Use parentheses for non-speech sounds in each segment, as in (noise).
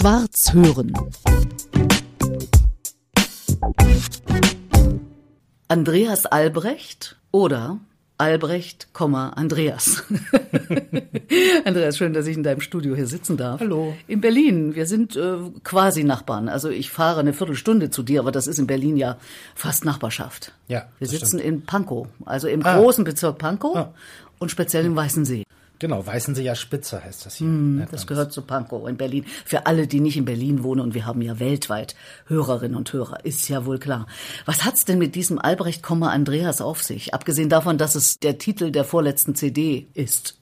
Schwarz hören. Andreas Albrecht oder Albrecht, Andreas. (laughs) Andreas, schön, dass ich in deinem Studio hier sitzen darf. Hallo. In Berlin. Wir sind äh, quasi Nachbarn. Also ich fahre eine Viertelstunde zu dir, aber das ist in Berlin ja fast Nachbarschaft. Ja. Wir sitzen stimmt. in Pankow, also im Ah. großen Bezirk Pankow Ah. und speziell im Weißensee. Genau, Weißenseer Spitze heißt das hier. Nennt Das gehört zu Pankow in Berlin. Für alle, die nicht in Berlin wohnen, und wir haben ja weltweit Hörerinnen und Hörer, ist ja wohl klar. Was hat's denn mit diesem Albrecht, Andreas auf sich? Abgesehen davon, dass es der Titel der vorletzten CD ist.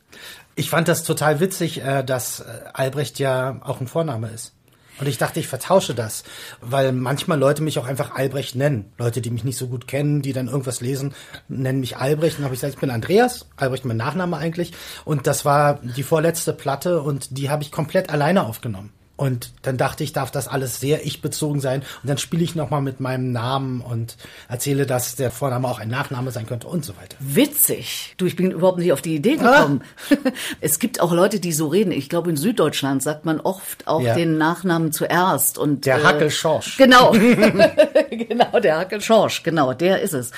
Ich fand das total witzig, äh, dass äh, Albrecht ja auch ein Vorname ist. Und ich dachte, ich vertausche das, weil manchmal Leute mich auch einfach Albrecht nennen. Leute, die mich nicht so gut kennen, die dann irgendwas lesen, nennen mich Albrecht. Und dann habe ich gesagt, ich bin Andreas, Albrecht mein Nachname eigentlich. Und das war die vorletzte Platte und die habe ich komplett alleine aufgenommen. Und dann dachte ich, darf das alles sehr ich-bezogen sein. Und dann spiele ich nochmal mit meinem Namen und erzähle, dass der Vorname auch ein Nachname sein könnte und so weiter. Witzig. Du, ich bin überhaupt nicht auf die Idee Ah. gekommen. (laughs) Es gibt auch Leute, die so reden. Ich glaube, in Süddeutschland sagt man oft auch Ja. den Nachnamen zuerst. Und, Der Hackel Schorsch. Genau. (laughs) (laughs) genau, der Hackel Schorsch. Genau, der ist es.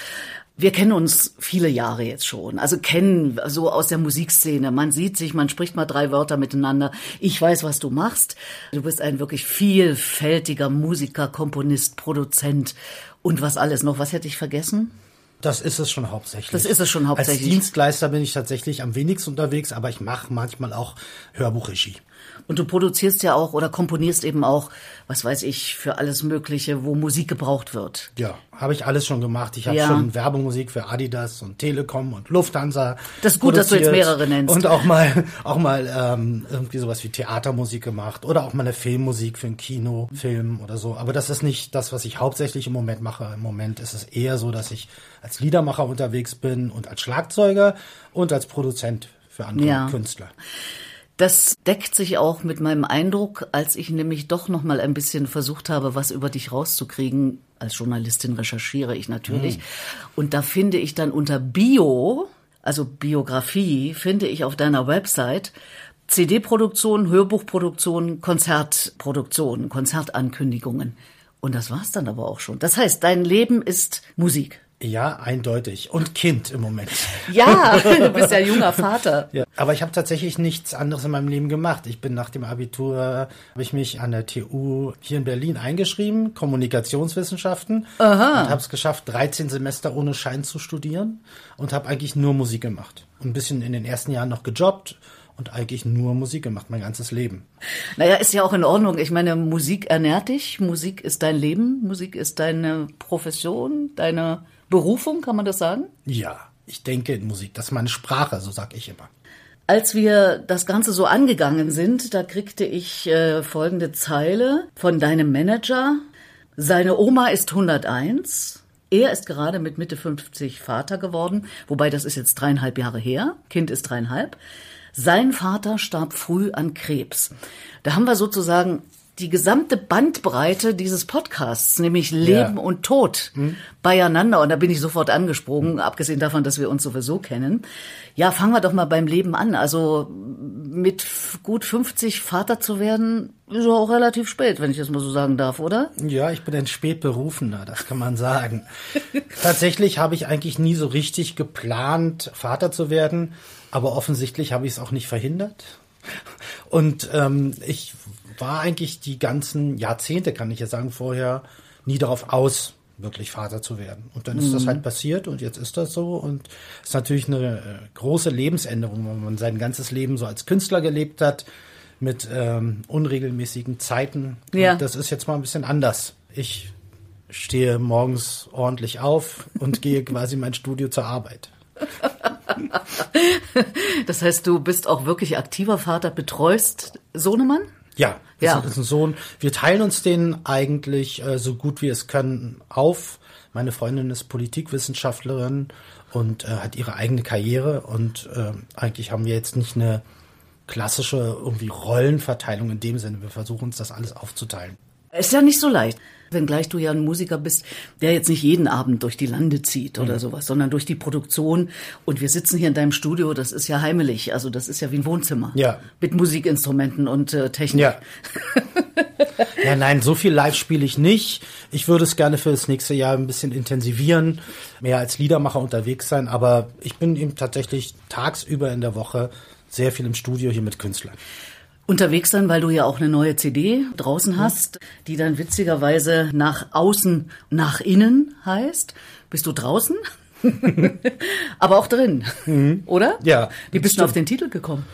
Wir kennen uns viele Jahre jetzt schon. Also kennen so aus der Musikszene. Man sieht sich, man spricht mal drei Wörter miteinander. Ich weiß, was du machst. Du bist ein wirklich vielfältiger Musiker, Komponist, Produzent und was alles noch. Was hätte ich vergessen? Das ist es schon hauptsächlich. Das ist es schon hauptsächlich. Als Dienstleister bin ich tatsächlich am wenigsten unterwegs, aber ich mache manchmal auch Hörbuchregie. Und du produzierst ja auch oder komponierst eben auch, was weiß ich, für alles Mögliche, wo Musik gebraucht wird. Ja, habe ich alles schon gemacht. Ich habe Ja. schon Werbemusik für Adidas und Telekom und Lufthansa. Das ist gut, dass du jetzt mehrere nennst. Und auch mal, (laughs) auch mal ähm, irgendwie sowas wie Theatermusik gemacht oder auch mal eine Filmmusik für einen Kinofilm oder so. Aber das ist nicht das, was ich hauptsächlich im Moment mache. Im Moment ist es eher so, dass ich als Liedermacher unterwegs bin und als Schlagzeuger und als Produzent für andere Ja. Künstler. Das deckt sich auch mit meinem Eindruck, als ich nämlich doch noch mal ein bisschen versucht habe, was über dich rauszukriegen. Als Journalistin recherchiere ich natürlich. Und da finde ich dann unter Bio, also Biografie, finde ich auf deiner Website CD-Produktion, Hörbuchproduktion, Konzertproduktion, Konzertankündigungen. Und das war's dann aber auch schon. Das heißt, dein Leben ist Musik. Ja, eindeutig. Und Kind im Moment. Ja, (laughs) du bist ja junger Vater. Ja, aber ich habe tatsächlich nichts anderes in meinem Leben gemacht. Ich bin nach dem Abitur, habe ich mich an der TU hier in Berlin eingeschrieben, Kommunikationswissenschaften. Aha. Und habe es geschafft, 13 Semester ohne Schein zu studieren und habe eigentlich nur Musik gemacht. Und ein bisschen in den ersten Jahren noch gejobbt und eigentlich nur Musik gemacht, mein ganzes Leben. Naja, ist ja auch in Ordnung. Ich meine, Musik ernährt dich, Musik ist dein Leben, Musik ist deine Profession, deine Berufung, kann man das sagen? Ja, ich denke in Musik. Das ist meine Sprache, so sag ich immer. Als wir das Ganze so angegangen sind, da kriegte ich äh, folgende Zeile von deinem Manager. Seine Oma ist 101. Er ist gerade mit Mitte 50 Vater geworden, wobei das ist jetzt dreieinhalb Jahre her. Kind ist dreieinhalb. Sein Vater starb früh an Krebs. Da haben wir sozusagen die gesamte Bandbreite dieses Podcasts, nämlich Leben Ja. und Tod, beieinander. Und da bin ich sofort angesprungen, abgesehen davon, dass wir uns sowieso kennen. Ja, fangen wir doch mal beim Leben an. Also mit gut 50 Vater zu werden, ist ja auch relativ spät, wenn ich das mal so sagen darf, oder? Ja, ich bin ein Spätberufener, das kann man sagen. (laughs) Tatsächlich habe ich eigentlich nie so richtig geplant, Vater zu werden, aber offensichtlich habe ich es auch nicht verhindert. Und ähm, ich war eigentlich die ganzen Jahrzehnte, kann ich ja sagen, vorher nie darauf aus, wirklich Vater zu werden. Und dann ist das halt passiert und jetzt ist das so. Und es ist natürlich eine äh, große Lebensänderung, wenn man sein ganzes Leben so als Künstler gelebt hat, mit ähm, unregelmäßigen Zeiten. Ja. Und das ist jetzt mal ein bisschen anders. Ich stehe morgens ordentlich auf und (laughs) gehe quasi in mein Studio zur Arbeit. Das heißt, du bist auch wirklich aktiver Vater, betreust Sohnemann? Ja, Ja. ist ein Sohn. Wir teilen uns den eigentlich äh, so gut wir es können auf. Meine Freundin ist Politikwissenschaftlerin und äh, hat ihre eigene Karriere und äh, eigentlich haben wir jetzt nicht eine klassische irgendwie Rollenverteilung in dem Sinne. Wir versuchen uns das alles aufzuteilen. Ist ja nicht so leicht. Wenngleich du ja ein Musiker bist, der jetzt nicht jeden Abend durch die Lande zieht oder Mhm. sowas, sondern durch die Produktion. Und wir sitzen hier in deinem Studio, das ist ja heimelig. Also das ist ja wie ein Wohnzimmer. Ja. Mit Musikinstrumenten und äh, Technik. Ja. (laughs) ja, nein, so viel live spiele ich nicht. Ich würde es gerne für das nächste Jahr ein bisschen intensivieren, mehr als Liedermacher unterwegs sein, aber ich bin eben tatsächlich tagsüber in der Woche sehr viel im Studio hier mit Künstlern. Unterwegs sein, weil du ja auch eine neue CD draußen hast, die dann witzigerweise nach außen, nach innen heißt. Bist du draußen? (laughs) aber auch drin, mhm. oder? Ja. Wie bist du auf den Titel gekommen?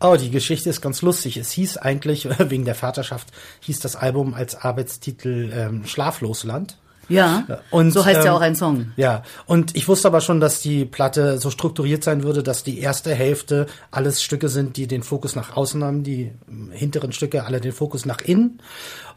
Oh, die Geschichte ist ganz lustig. Es hieß eigentlich, (laughs) wegen der Vaterschaft, hieß das Album als Arbeitstitel ähm, Schlaflosland. Ja, und so heißt ähm, ja auch ein Song. Ja, und ich wusste aber schon, dass die Platte so strukturiert sein würde, dass die erste Hälfte alles Stücke sind, die den Fokus nach außen haben, die hinteren Stücke alle den Fokus nach innen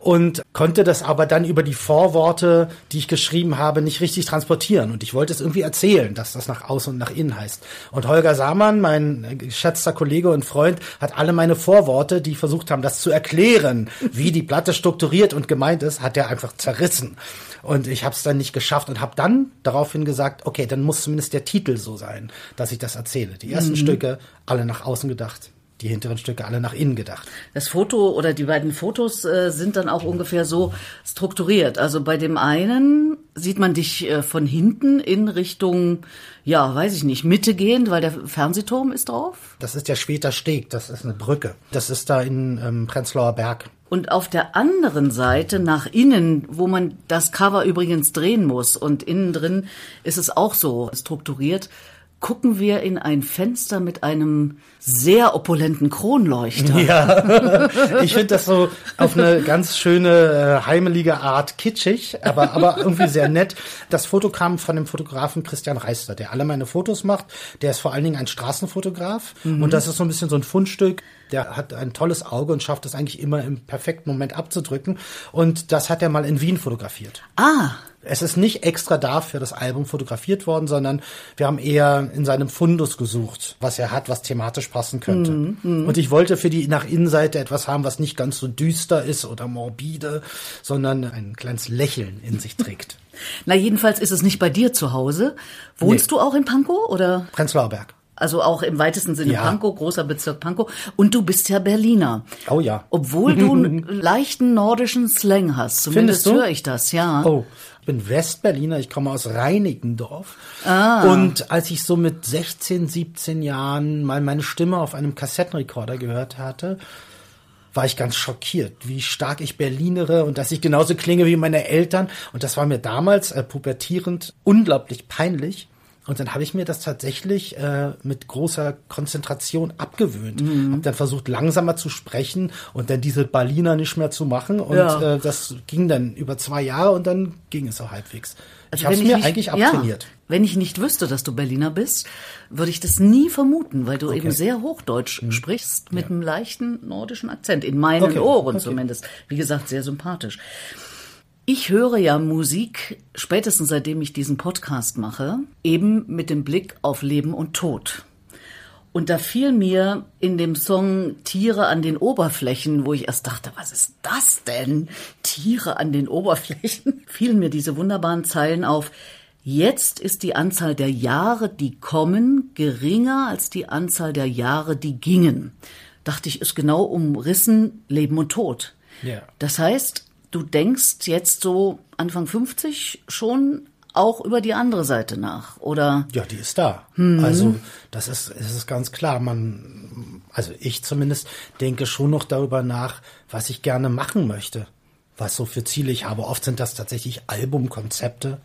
und konnte das aber dann über die Vorworte, die ich geschrieben habe, nicht richtig transportieren. Und ich wollte es irgendwie erzählen, dass das nach außen und nach innen heißt. Und Holger Samann, mein geschätzter Kollege und Freund, hat alle meine Vorworte, die versucht haben, das zu erklären, wie die Platte strukturiert und gemeint ist, hat er einfach zerrissen. Und ich habe es dann nicht geschafft und habe dann daraufhin gesagt, okay, dann muss zumindest der Titel so sein, dass ich das erzähle. Die ersten mhm. Stücke, alle nach außen gedacht die hinteren Stücke alle nach innen gedacht. Das Foto oder die beiden Fotos äh, sind dann auch ungefähr so strukturiert. Also bei dem einen sieht man dich äh, von hinten in Richtung, ja, weiß ich nicht, Mitte gehend, weil der Fernsehturm ist drauf. Das ist der Schweter Steg, das ist eine Brücke. Das ist da in ähm, Prenzlauer Berg. Und auf der anderen Seite nach innen, wo man das Cover übrigens drehen muss und innen drin ist es auch so strukturiert, gucken wir in ein Fenster mit einem sehr opulenten Kronleuchter. Ja, (laughs) ich finde das so auf eine ganz schöne, äh, heimelige Art kitschig, aber, aber irgendwie sehr nett. Das Foto kam von dem Fotografen Christian Reister, der alle meine Fotos macht. Der ist vor allen Dingen ein Straßenfotograf mhm. und das ist so ein bisschen so ein Fundstück. Der hat ein tolles Auge und schafft es eigentlich immer im perfekten Moment abzudrücken. Und das hat er mal in Wien fotografiert. Ah. Es ist nicht extra dafür das Album fotografiert worden, sondern wir haben eher in seinem Fundus gesucht, was er hat, was thematisch passen könnte. Mm, mm. Und ich wollte für die nach Innenseite etwas haben, was nicht ganz so düster ist oder morbide, sondern ein kleines Lächeln in sich trägt. (laughs) Na, jedenfalls ist es nicht bei dir zu Hause. Wohnst nee. du auch in Pankow oder? Prenzlauer Berg. Also auch im weitesten Sinne ja. Pankow, großer Bezirk Pankow. Und du bist ja Berliner. Oh ja. Obwohl du (laughs) einen leichten nordischen Slang hast. Zumindest höre ich das, ja. Oh, bin Westberliner, ich komme aus Reinickendorf. Ah. Und als ich so mit 16, 17 Jahren mal meine Stimme auf einem Kassettenrekorder gehört hatte, war ich ganz schockiert, wie stark ich Berlinere und dass ich genauso klinge wie meine Eltern. Und das war mir damals äh, pubertierend unglaublich peinlich. Und dann habe ich mir das tatsächlich äh, mit großer Konzentration abgewöhnt. Mhm. Habe dann versucht, langsamer zu sprechen und dann diese Berliner nicht mehr zu machen. Und ja. äh, das ging dann über zwei Jahre und dann ging es auch halbwegs. Also ich habe es mir nicht, eigentlich abtrainiert. Ja, wenn ich nicht wüsste, dass du Berliner bist, würde ich das nie vermuten, weil du okay. eben sehr Hochdeutsch mhm. sprichst mit ja. einem leichten nordischen Akzent. In meinen okay. Ohren okay. zumindest. Wie gesagt, sehr sympathisch. Ich höre ja Musik, spätestens seitdem ich diesen Podcast mache, eben mit dem Blick auf Leben und Tod. Und da fiel mir in dem Song Tiere an den Oberflächen, wo ich erst dachte, was ist das denn? Tiere an den Oberflächen, (laughs) fielen mir diese wunderbaren Zeilen auf. Jetzt ist die Anzahl der Jahre, die kommen, geringer als die Anzahl der Jahre, die gingen. Dachte ich, ist genau umrissen Leben und Tod. Ja. Das heißt, du denkst jetzt so Anfang 50 schon auch über die andere Seite nach, oder? Ja, die ist da. Mhm. Also das ist, es ist ganz klar. Man, also ich zumindest denke schon noch darüber nach, was ich gerne machen möchte, was so für Ziele ich habe. Oft sind das tatsächlich Albumkonzepte,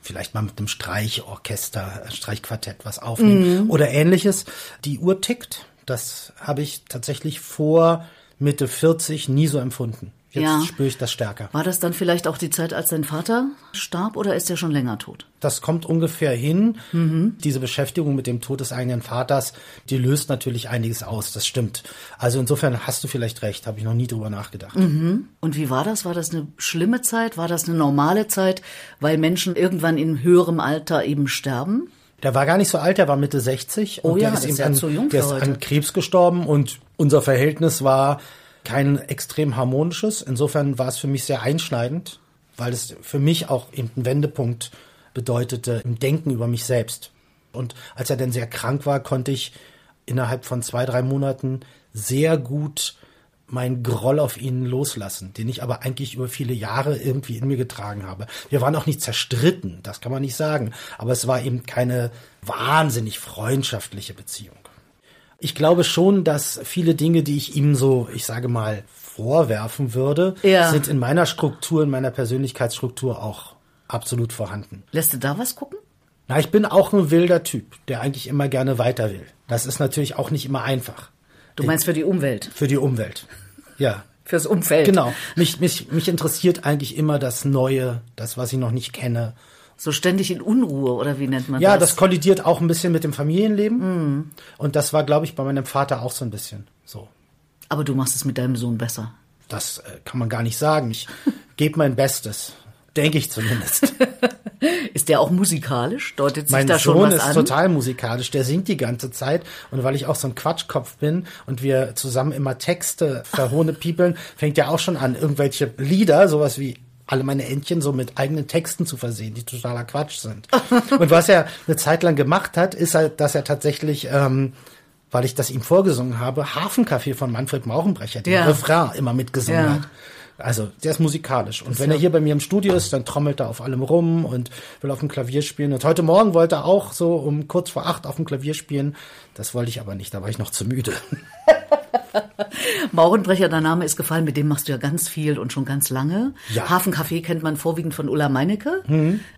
vielleicht mal mit einem Streichorchester, Streichquartett was aufnehmen mhm. oder ähnliches. Die Uhr tickt. Das habe ich tatsächlich vor Mitte 40 nie so empfunden. Jetzt ja. spüre ich das stärker. War das dann vielleicht auch die Zeit, als dein Vater starb oder ist er schon länger tot? Das kommt ungefähr hin. Mhm. Diese Beschäftigung mit dem Tod des eigenen Vaters, die löst natürlich einiges aus, das stimmt. Also insofern hast du vielleicht recht, habe ich noch nie drüber nachgedacht. Mhm. Und wie war das? War das eine schlimme Zeit? War das eine normale Zeit, weil Menschen irgendwann in höherem Alter eben sterben? Der war gar nicht so alt, der war Mitte 60 oh und ja, der ist, ist eben an, der ist an Krebs gestorben und unser Verhältnis war kein extrem harmonisches. Insofern war es für mich sehr einschneidend, weil es für mich auch eben ein Wendepunkt bedeutete im Denken über mich selbst. Und als er dann sehr krank war, konnte ich innerhalb von zwei, drei Monaten sehr gut meinen Groll auf ihn loslassen, den ich aber eigentlich über viele Jahre irgendwie in mir getragen habe. Wir waren auch nicht zerstritten, das kann man nicht sagen, aber es war eben keine wahnsinnig freundschaftliche Beziehung. Ich glaube schon, dass viele Dinge, die ich ihm so, ich sage mal, vorwerfen würde, Ja. sind in meiner Struktur, in meiner Persönlichkeitsstruktur auch absolut vorhanden. Lässt du da was gucken? Na, ich bin auch ein wilder Typ, der eigentlich immer gerne weiter will. Das ist natürlich auch nicht immer einfach Du meinst für die Umwelt, für die Umwelt. Ja. fürs Umfeld. Genau. Mich, mich, mich interessiert eigentlich immer das Neue, das, was ich noch nicht kenne. So ständig in Unruhe oder wie nennt man Ja, das? das kollidiert auch ein bisschen mit dem Familienleben. Und das war, glaube ich, bei meinem Vater auch so ein bisschen so. Aber du machst es mit deinem Sohn besser. Das äh, kann man gar nicht sagen. Ich gebe mein Bestes. Denke ich zumindest. (laughs) Ist der auch musikalisch? Deutet sich Mein da schon Sohn was ist an? total musikalisch, der singt die ganze Zeit und weil ich auch so ein Quatschkopf bin und wir zusammen immer Texte verhohne (laughs) piepeln, fängt er auch schon an, irgendwelche Lieder, sowas wie alle meine Entchen so mit eigenen Texten zu versehen, die totaler Quatsch sind. (laughs) und was er eine Zeit lang gemacht hat, ist halt, dass er tatsächlich, ähm, weil ich das ihm vorgesungen habe, Hafencafé von Manfred Mauchenbrecher, den Ja. Refrain immer mitgesungen Ja. hat. Also, der ist musikalisch. Und wenn er hier bei mir im Studio ist, dann trommelt er auf allem rum und will auf dem Klavier spielen. Und heute Morgen wollte er auch so um kurz vor acht auf dem Klavier spielen. Das wollte ich aber nicht, da war ich noch zu müde. (laughs) Maurenbrecher, dein Name ist gefallen, mit dem machst du ja ganz viel und schon ganz lange. Ja. Mhm. Hafencafé kennt man vorwiegend von Ulla Meinecke.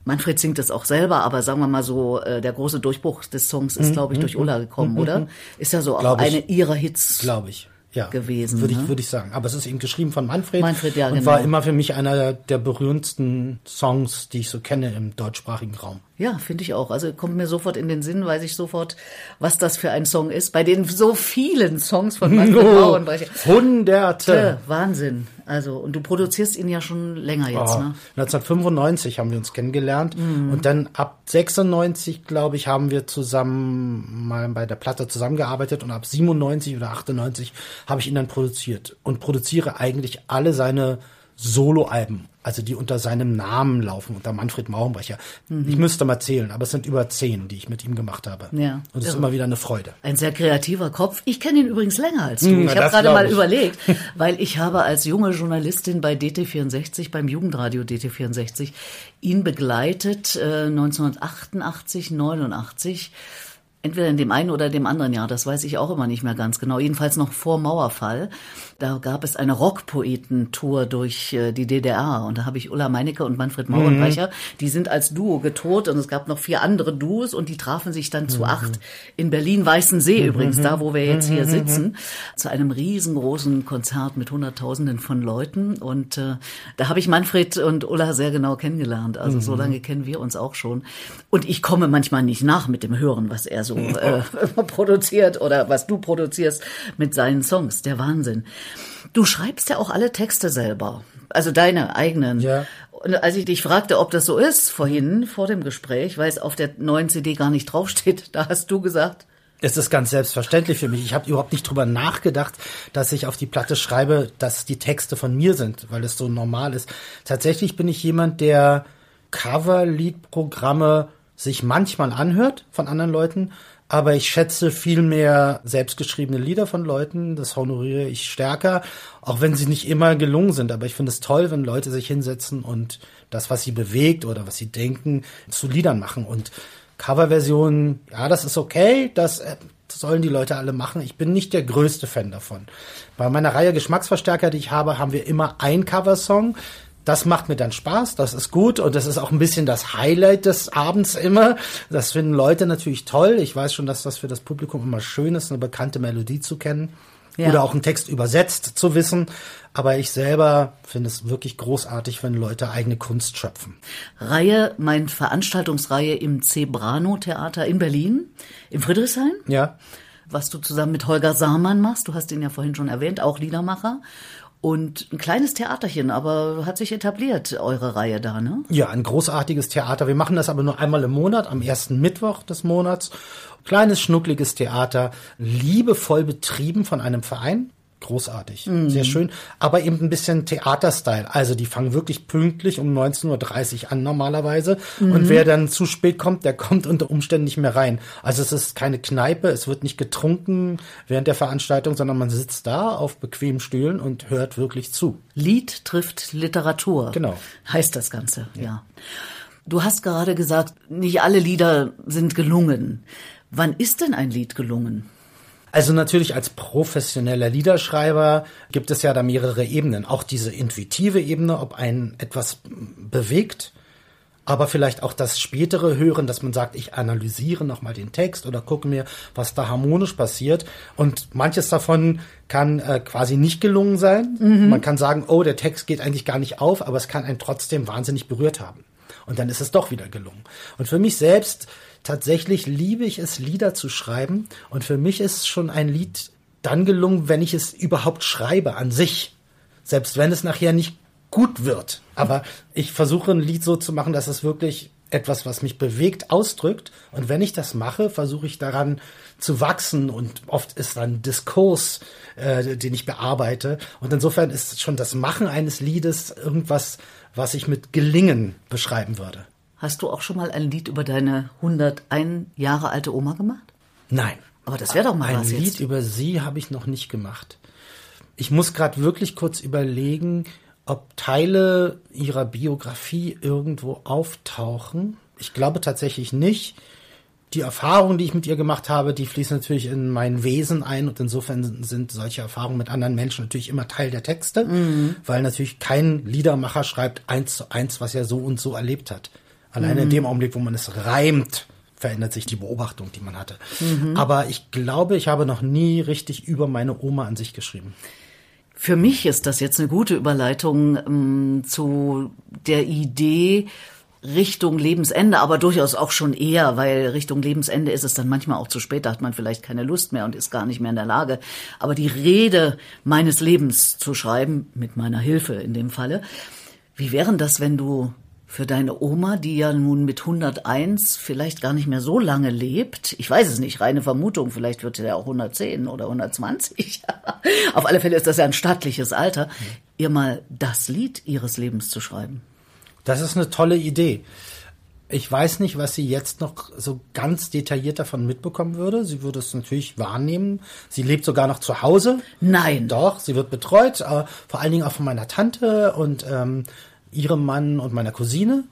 Manfred singt es auch selber, aber sagen wir mal so, äh, der große Durchbruch des Songs ist, glaube ich, durch Ulla gekommen, oder? Ist ja so auch Mhm. Eine ihrer Hits. Glaube ich. Ja, gewesen, Würde ich, ne? würde ich sagen. Aber es ist eben geschrieben von Manfred. Manfred, ja, Und genau. war immer für mich einer der berührendsten Songs, die ich so kenne im deutschsprachigen Raum. Ja, finde ich auch. Also kommt mir sofort in den Sinn, weiß ich sofort, was das für ein Song ist. Bei den so vielen Songs von Manfred (laughs) Maurenbrecher. Hunderte. Ja, Wahnsinn. Also, und du produzierst ihn ja schon länger jetzt, Oh, ne? 1995 haben wir uns kennengelernt und dann ab 96, glaube ich, haben wir zusammen mal bei der Platte zusammengearbeitet und ab 97 oder 98 habe ich ihn dann produziert und produziere eigentlich alle seine Soloalben, also die unter seinem Namen laufen, unter Manfred Maurenbrecher. Ich müsste mal zählen, aber es sind über zehn, die ich mit ihm gemacht habe. Ja. Und es ist immer wieder eine Freude. Ein sehr kreativer Kopf. Ich kenne ihn übrigens länger als du. Hm, ich habe gerade mal ich. überlegt, (laughs) weil ich habe als junge Journalistin bei DT64, beim Jugendradio DT64, ihn begleitet äh, 1988, 89. Entweder in dem einen oder dem anderen Jahr, das weiß ich auch immer nicht mehr ganz genau. Jedenfalls noch vor Mauerfall. Da gab es eine Rockpoetentour durch äh, die DDR und da habe ich Ulla Meinecke und Manfred Maurenbrecher, die sind als Duo getourt. Und es gab noch vier andere Duos und die trafen sich dann zu acht in Berlin-Weißensee übrigens, da wo wir jetzt hier sitzen, zu einem riesengroßen Konzert mit Hunderttausenden von Leuten. Und äh, da habe ich Manfred und Ulla sehr genau kennengelernt. Also so lange kennen wir uns auch schon. Und ich komme manchmal nicht nach mit dem Hören, was er so (laughs) äh, (laughs) produziert oder was du produzierst mit seinen Songs. Der Wahnsinn. Du schreibst ja auch alle Texte selber. Also deine eigenen. Ja. Und als ich dich fragte, ob das so ist, vorhin, vor dem Gespräch, weil es auf der neuen CD gar nicht (laughs) draufsteht, da hast du gesagt, Es ist ganz selbstverständlich für mich. Ich habe überhaupt nicht drüber nachgedacht, dass ich auf die Platte schreibe, dass die Texte von mir sind, weil es so normal ist. Tatsächlich bin ich jemand, der Cover-Lied-Programme sich manchmal anhört von anderen Leuten, aber ich schätze viel mehr selbstgeschriebene Lieder von Leuten. Das honoriere ich stärker, auch wenn sie nicht immer gelungen sind. Aber ich finde es toll, wenn Leute sich hinsetzen und das, was sie bewegt oder was sie denken, zu Liedern machen. Und Coverversionen, ja, das ist okay, das äh, sollen die Leute alle machen. Ich bin nicht der größte Fan davon. Bei meiner Reihe Geschmacksverstärker, die ich habe, haben wir immer ein Coversong. Das macht mir dann Spaß, das ist gut und das ist auch ein bisschen das Highlight des Abends immer. Das finden Leute natürlich toll. Ich weiß schon, dass das für das Publikum immer schön ist, eine bekannte Melodie zu kennen Ja. oder auch einen Text übersetzt zu wissen. Aber ich selber finde es wirklich großartig, wenn Leute eigene Kunst schöpfen. Reihe, meine Veranstaltungsreihe im Zebrano Theater in Berlin, im Friedrichshain, Ja, was du zusammen mit Holger Sahmann machst. Du hast ihn ja vorhin schon erwähnt, auch Liedermacher. Und ein kleines Theaterchen, aber hat sich etabliert, eure Reihe da, ne? Ja, ein großartiges Theater. Wir machen das aber nur einmal im Monat, am ersten Mittwoch des Monats. Kleines, schnuckliges Theater, liebevoll betrieben von einem Verein. Großartig, mhm. sehr schön, aber eben ein bisschen Theaterstyle. Also die fangen wirklich pünktlich um 19.30 Uhr an normalerweise mhm. und wer dann zu spät kommt, der (laughs) kommt unter Umständen nicht mehr rein. Also es ist keine Kneipe, es wird nicht getrunken während der Veranstaltung, sondern man sitzt da auf bequemen Stühlen und hört wirklich zu. Lied trifft Literatur. Genau. Heißt das Ganze, ja. ja. Du hast gerade gesagt, nicht alle Lieder sind gelungen. Wann ist denn ein Lied gelungen? Also natürlich als professioneller Liederschreiber gibt es ja da mehrere Ebenen. Auch diese intuitive Ebene, ob ein etwas bewegt, aber vielleicht auch das spätere Hören, dass man sagt, ich analysiere nochmal den Text oder gucke mir, was da harmonisch passiert. Und manches davon kann äh, quasi nicht gelungen sein. Mhm. Man kann sagen, oh, der Text geht eigentlich gar nicht auf, aber es kann einen trotzdem wahnsinnig berührt haben. Und dann ist es doch wieder gelungen. Und für mich selbst tatsächlich liebe ich es, Lieder zu schreiben. Und für mich ist schon ein Lied dann gelungen, wenn ich es überhaupt schreibe an sich. Selbst wenn es nachher nicht gut wird. Aber ich versuche ein Lied so zu machen, dass es wirklich etwas, was mich bewegt, ausdrückt. Und wenn ich das mache, versuche ich daran zu wachsen. Und oft ist dann Diskurs, äh, den ich bearbeite. Und insofern ist schon das Machen eines Liedes irgendwas, was ich mit Gelingen beschreiben würde. Hast du auch schon mal ein Lied über deine 101 Jahre alte Oma gemacht? Nein. Aber das wäre doch mal ein was Lied jetzt. über sie habe ich noch nicht gemacht. Ich muss gerade wirklich kurz überlegen, ob Teile ihrer Biografie irgendwo auftauchen. Ich glaube tatsächlich nicht. Die Erfahrungen, die ich mit ihr gemacht habe, die fließen natürlich in mein Wesen ein und insofern sind solche Erfahrungen mit anderen Menschen natürlich immer Teil der Texte, mhm. weil natürlich kein Liedermacher schreibt eins zu eins, was er so und so erlebt hat. Alleine mhm. in dem Augenblick, wo man es reimt, verändert sich die Beobachtung, die man hatte. Mhm. Aber ich glaube, ich habe noch nie richtig über meine Oma an sich geschrieben. Für mich ist das jetzt eine gute Überleitung ähm, zu der Idee Richtung Lebensende, aber durchaus auch schon eher, weil Richtung Lebensende ist es dann manchmal auch zu spät, da hat man vielleicht keine Lust mehr und ist gar nicht mehr in der Lage. Aber die Rede meines Lebens zu schreiben, mit meiner Hilfe in dem Falle, wie wären das, wenn du für deine Oma, die ja nun mit 101 vielleicht gar nicht mehr so lange lebt. Ich weiß es nicht, reine Vermutung, vielleicht wird sie ja auch 110 oder 120. (laughs) Auf alle Fälle ist das ja ein stattliches Alter, ihr mal das Lied ihres Lebens zu schreiben. Das ist eine tolle Idee. Ich weiß nicht, was sie jetzt noch so ganz detailliert davon mitbekommen würde. Sie würde es natürlich wahrnehmen. Sie lebt sogar noch zu Hause. Nein. Doch, sie wird betreut, äh, vor allen Dingen auch von meiner Tante und ähm, ihrem Mann und meiner Cousine.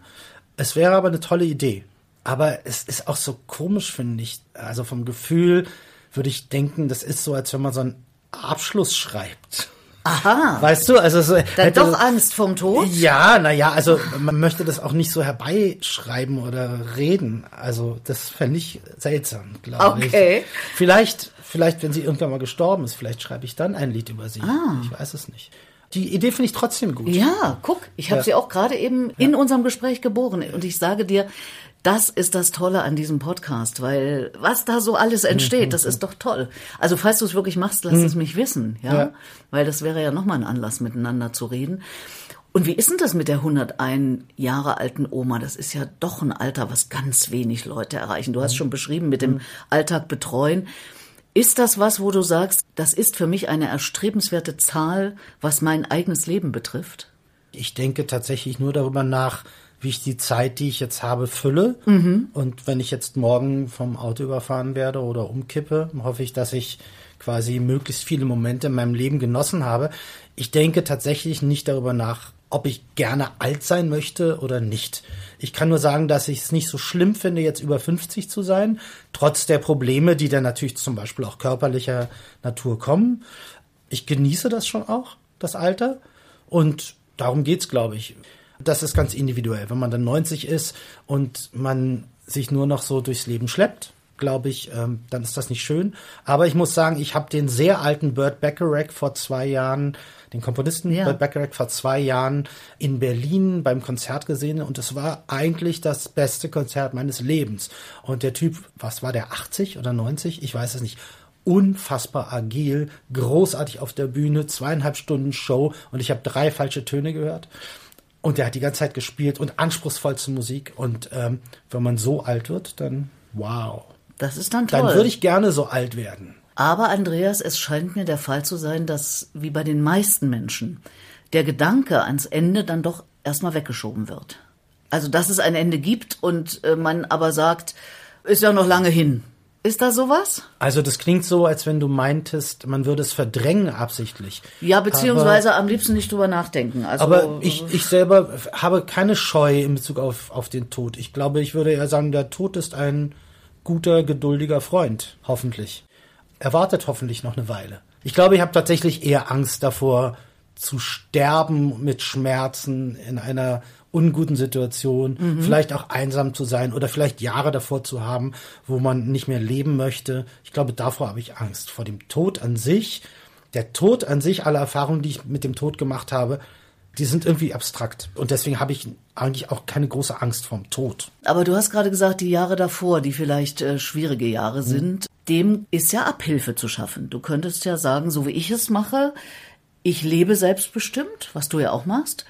Es wäre aber eine tolle Idee. Aber es ist auch so komisch, finde ich. Also vom Gefühl würde ich denken, das ist so, als wenn man so einen Abschluss schreibt. Aha. Weißt du, also so. Dann doch Angst vom Tod? Ja, naja, also man möchte das auch nicht so herbeischreiben oder reden. Also das fände ich seltsam, glaube okay. ich. Okay. Vielleicht, vielleicht, wenn sie irgendwann mal gestorben ist, vielleicht schreibe ich dann ein Lied über sie. Ah. Ich weiß es nicht die Idee finde ich trotzdem gut. Ja, guck, ich habe ja. sie auch gerade eben ja. in unserem Gespräch geboren. Und ich sage dir, das ist das Tolle an diesem Podcast, weil was da so alles entsteht, das ist doch toll. Also falls du es wirklich machst, lass mhm. es mich wissen, ja? ja? Weil das wäre ja nochmal ein Anlass, miteinander zu reden. Und wie ist denn das mit der 101 Jahre alten Oma? Das ist ja doch ein Alter, was ganz wenig Leute erreichen. Du hast mhm. schon beschrieben, mit dem mhm. Alltag betreuen. Ist das was, wo du sagst, das ist für mich eine erstrebenswerte Zahl, was mein eigenes Leben betrifft? Ich denke tatsächlich nur darüber nach, wie ich die Zeit, die ich jetzt habe, fülle. Mhm. Und wenn ich jetzt morgen vom Auto überfahren werde oder umkippe, hoffe ich, dass ich quasi möglichst viele Momente in meinem Leben genossen habe. Ich denke tatsächlich nicht darüber nach, ob ich gerne alt sein möchte oder nicht. Ich kann nur sagen, dass ich es nicht so schlimm finde, jetzt über 50 zu sein, trotz der Probleme, die dann natürlich zum Beispiel auch körperlicher Natur kommen. Ich genieße das schon auch, das Alter. Und darum geht's, glaube ich. Das ist ganz individuell. Wenn man dann 90 ist und man sich nur noch so durchs Leben schleppt, glaube ich, ähm, dann ist das nicht schön. Aber ich muss sagen, ich habe den sehr alten Burt Bacharach vor zwei Jahren den Komponisten ja. Burt Bacharach vor zwei Jahren in Berlin beim Konzert gesehen und es war eigentlich das beste Konzert meines Lebens. Und der Typ, was war der, 80 oder 90? Ich weiß es nicht unfassbar agil, großartig auf der Bühne, zweieinhalb Stunden Show und ich habe drei falsche Töne gehört. Und der hat die ganze Zeit gespielt und anspruchsvollste Musik. Und ähm, wenn man so alt wird, dann wow. Das ist dann toll. Dann würde ich gerne so alt werden. Aber Andreas, es scheint mir der Fall zu sein, dass wie bei den meisten Menschen der Gedanke ans Ende dann doch erstmal weggeschoben wird. Also, dass es ein Ende gibt und äh, man aber sagt, ist ja noch lange hin. Ist da sowas? Also das klingt so, als wenn du meintest, man würde es verdrängen absichtlich. Ja, beziehungsweise aber, am liebsten nicht drüber nachdenken. Also, aber ich, ich selber habe keine Scheu in Bezug auf, auf den Tod. Ich glaube, ich würde eher sagen, der Tod ist ein guter, geduldiger Freund, hoffentlich. Er wartet hoffentlich noch eine Weile. Ich glaube, ich habe tatsächlich eher Angst davor, zu sterben mit Schmerzen in einer unguten Situation, mhm. vielleicht auch einsam zu sein oder vielleicht Jahre davor zu haben, wo man nicht mehr leben möchte. Ich glaube, davor habe ich Angst. Vor dem Tod an sich. Der Tod an sich, alle Erfahrungen, die ich mit dem Tod gemacht habe, die sind irgendwie abstrakt. Und deswegen habe ich eigentlich auch keine große Angst vom Tod. Aber du hast gerade gesagt, die Jahre davor, die vielleicht äh, schwierige Jahre mhm. sind, dem ist ja Abhilfe zu schaffen. Du könntest ja sagen, so wie ich es mache, ich lebe selbstbestimmt, was du ja auch machst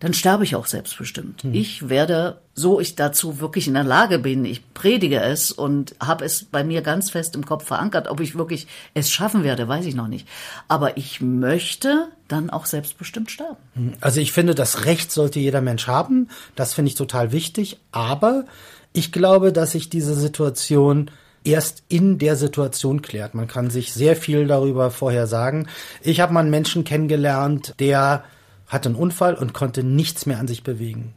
dann sterbe ich auch selbstbestimmt. Mhm. Ich werde, so ich dazu wirklich in der Lage bin, ich predige es und habe es bei mir ganz fest im Kopf verankert. Ob ich wirklich es schaffen werde, weiß ich noch nicht. Aber ich möchte dann auch selbstbestimmt sterben. Hm. Also ich finde, das Recht sollte jeder Mensch haben. Das finde ich total wichtig. Aber ich glaube, dass sich diese Situation erst in der Situation klärt. Man kann sich sehr viel darüber vorher sagen. Ich habe mal einen Menschen kennengelernt, der hatte einen Unfall und konnte nichts mehr an sich bewegen,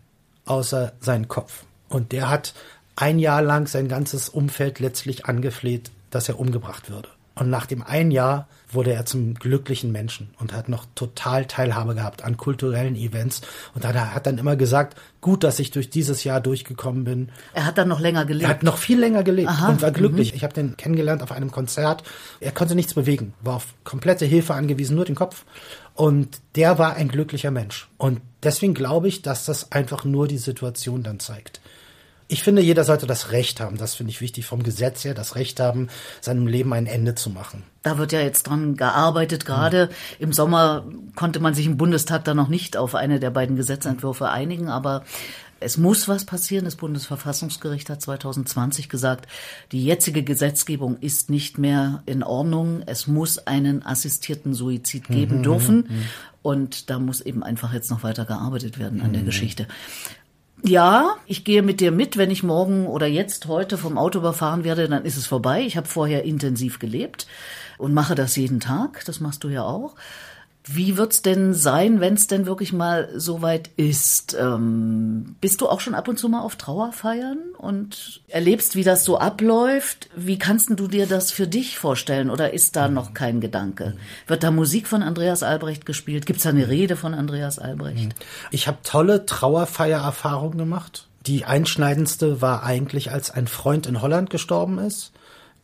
außer seinen Kopf. Und der hat ein Jahr lang sein ganzes Umfeld letztlich angefleht, dass er umgebracht würde. Und nach dem ein Jahr wurde er zum glücklichen Menschen und hat noch total Teilhabe gehabt an kulturellen Events. Und er hat dann immer gesagt, gut, dass ich durch dieses Jahr durchgekommen bin. Er hat dann noch länger gelebt. Er hat noch viel länger gelebt Aha. und war glücklich. Mhm. Ich habe den kennengelernt auf einem Konzert. Er konnte nichts bewegen, war auf komplette Hilfe angewiesen, nur den Kopf. Und der war ein glücklicher Mensch. Und deswegen glaube ich, dass das einfach nur die Situation dann zeigt. Ich finde, jeder sollte das Recht haben, das finde ich wichtig vom Gesetz her, das Recht haben, seinem Leben ein Ende zu machen. Da wird ja jetzt dran gearbeitet. Gerade mhm. im Sommer konnte man sich im Bundestag da noch nicht auf eine der beiden Gesetzentwürfe einigen, aber es muss was passieren. Das Bundesverfassungsgericht hat 2020 gesagt, die jetzige Gesetzgebung ist nicht mehr in Ordnung. Es muss einen assistierten Suizid geben mhm, dürfen. Mhm, mhm. Und da muss eben einfach jetzt noch weiter gearbeitet werden an der mhm. Geschichte. Ja, ich gehe mit dir mit. Wenn ich morgen oder jetzt heute vom Auto überfahren werde, dann ist es vorbei. Ich habe vorher intensiv gelebt und mache das jeden Tag. Das machst du ja auch. Wie wird's denn sein, wenn es denn wirklich mal so weit ist? Ähm, bist du auch schon ab und zu mal auf Trauerfeiern und erlebst, wie das so abläuft? Wie kannst du dir das für dich vorstellen oder ist da noch kein Gedanke? Wird da Musik von Andreas Albrecht gespielt? Gibt's da eine Rede von Andreas Albrecht? Ich habe tolle Trauerfeiererfahrungen gemacht. Die einschneidendste war eigentlich, als ein Freund in Holland gestorben ist.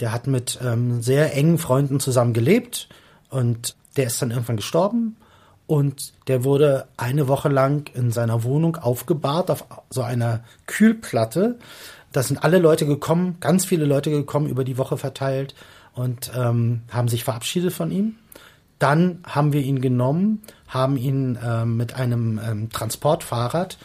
Der hat mit ähm, sehr engen Freunden zusammen gelebt und der ist dann irgendwann gestorben und der wurde eine Woche lang in seiner Wohnung aufgebahrt auf so einer Kühlplatte. Da sind alle Leute gekommen, ganz viele Leute gekommen, über die Woche verteilt und ähm, haben sich verabschiedet von ihm. Dann haben wir ihn genommen, haben ihn ähm, mit einem ähm, Transportfahrrad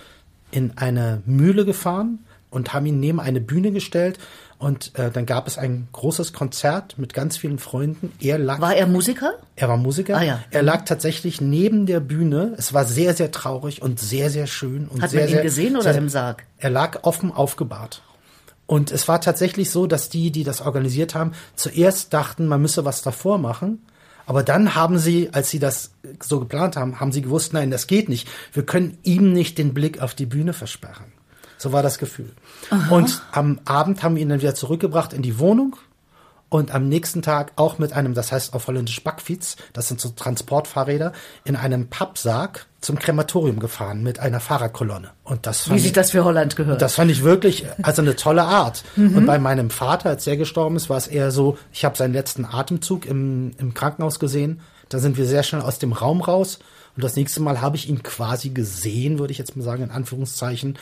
in eine Mühle gefahren und haben ihn neben eine Bühne gestellt und äh, dann gab es ein großes Konzert mit ganz vielen Freunden. Er lag. War er Musiker? Er war Musiker. Ah, ja. Er lag tatsächlich neben der Bühne. Es war sehr, sehr traurig und sehr, sehr schön. Und Hat sehr, man ihn sehr, gesehen oder sehr, im Sarg? Er lag offen aufgebahrt. Und es war tatsächlich so, dass die, die das organisiert haben, zuerst dachten, man müsse was davor machen. Aber dann haben sie, als sie das so geplant haben, haben sie gewusst, nein, das geht nicht. Wir können ihm nicht den Blick auf die Bühne versperren. So war das Gefühl. Aha. Und am Abend haben wir ihn dann wieder zurückgebracht in die Wohnung und am nächsten Tag auch mit einem, das heißt auf Holländisch Backfiets, das sind so Transportfahrräder, in einem Pappsarg zum Krematorium gefahren mit einer Fahrradkolonne. Und das Wie sich das für Holland gehört. Das fand ich wirklich, also eine tolle Art. Mhm. Und bei meinem Vater, als er gestorben ist, war es eher so, ich habe seinen letzten Atemzug im, im Krankenhaus gesehen. Da sind wir sehr schnell aus dem Raum raus. Und das nächste Mal habe ich ihn quasi gesehen, würde ich jetzt mal sagen, in Anführungszeichen,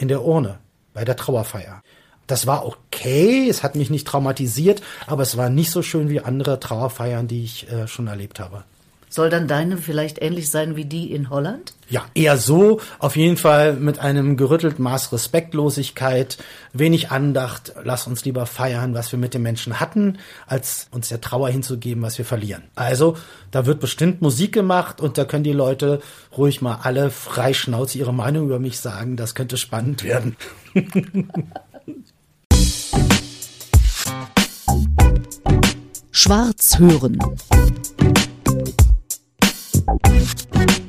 in der Urne bei der Trauerfeier. Das war okay, es hat mich nicht traumatisiert, aber es war nicht so schön wie andere Trauerfeiern, die ich äh, schon erlebt habe. Soll dann deine vielleicht ähnlich sein wie die in Holland? Ja, eher so. Auf jeden Fall mit einem gerüttelten Maß Respektlosigkeit, wenig Andacht. Lass uns lieber feiern, was wir mit den Menschen hatten, als uns der Trauer hinzugeben, was wir verlieren. Also, da wird bestimmt Musik gemacht und da können die Leute ruhig mal alle freischnauze ihre Meinung über mich sagen. Das könnte spannend werden. (laughs) Schwarz hören. Thank you.